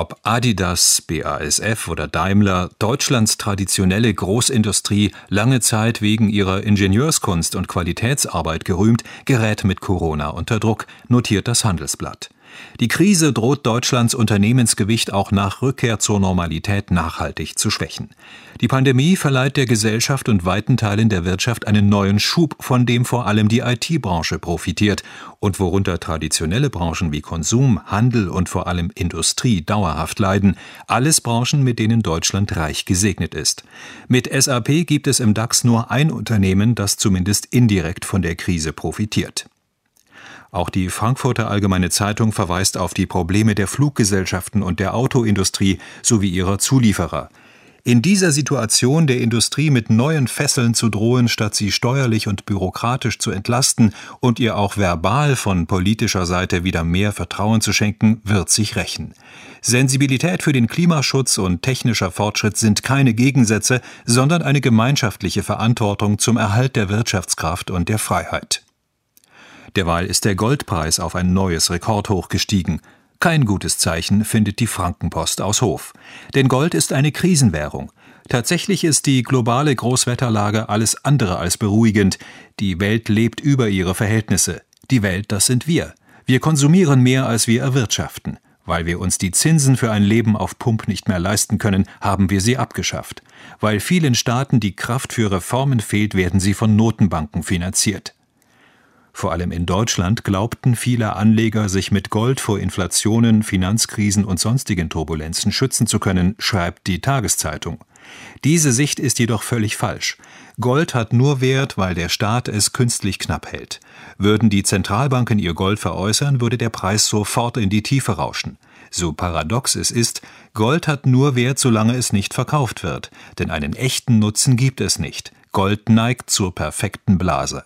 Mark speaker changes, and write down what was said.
Speaker 1: Ob Adidas, BASF oder Daimler, Deutschlands traditionelle Großindustrie, lange Zeit wegen ihrer Ingenieurskunst und Qualitätsarbeit gerühmt, gerät mit Corona unter Druck, notiert das Handelsblatt. Die Krise droht Deutschlands Unternehmensgewicht auch nach Rückkehr zur Normalität nachhaltig zu schwächen. Die Pandemie verleiht der Gesellschaft und weiten Teilen der Wirtschaft einen neuen Schub, von dem vor allem die IT-Branche profitiert und worunter traditionelle Branchen wie Konsum, Handel und vor allem Industrie dauerhaft leiden, alles Branchen, mit denen Deutschland reich gesegnet ist. Mit SAP gibt es im DAX nur ein Unternehmen, das zumindest indirekt von der Krise profitiert. Auch die Frankfurter Allgemeine Zeitung verweist auf die Probleme der Fluggesellschaften und der Autoindustrie sowie ihrer Zulieferer. In dieser Situation der Industrie mit neuen Fesseln zu drohen, statt sie steuerlich und bürokratisch zu entlasten und ihr auch verbal von politischer Seite wieder mehr Vertrauen zu schenken, wird sich rächen. Sensibilität für den Klimaschutz und technischer Fortschritt sind keine Gegensätze, sondern eine gemeinschaftliche Verantwortung zum Erhalt der Wirtschaftskraft und der Freiheit. Derweil ist der Goldpreis auf ein neues Rekordhoch gestiegen. Kein gutes Zeichen findet die Frankenpost aus Hof. Denn Gold ist eine Krisenwährung. Tatsächlich ist die globale Großwetterlage alles andere als beruhigend. Die Welt lebt über ihre Verhältnisse. Die Welt, das sind wir. Wir konsumieren mehr, als wir erwirtschaften. Weil wir uns die Zinsen für ein Leben auf Pump nicht mehr leisten können, haben wir sie abgeschafft. Weil vielen Staaten die Kraft für Reformen fehlt, werden sie von Notenbanken finanziert. Vor allem in Deutschland glaubten viele Anleger, sich mit Gold vor Inflationen, Finanzkrisen und sonstigen Turbulenzen schützen zu können, schreibt die Tageszeitung. Diese Sicht ist jedoch völlig falsch. Gold hat nur Wert, weil der Staat es künstlich knapp hält. Würden die Zentralbanken ihr Gold veräußern, würde der Preis sofort in die Tiefe rauschen. So paradox es ist, Gold hat nur Wert, solange es nicht verkauft wird, denn einen echten Nutzen gibt es nicht. Gold neigt zur perfekten Blase.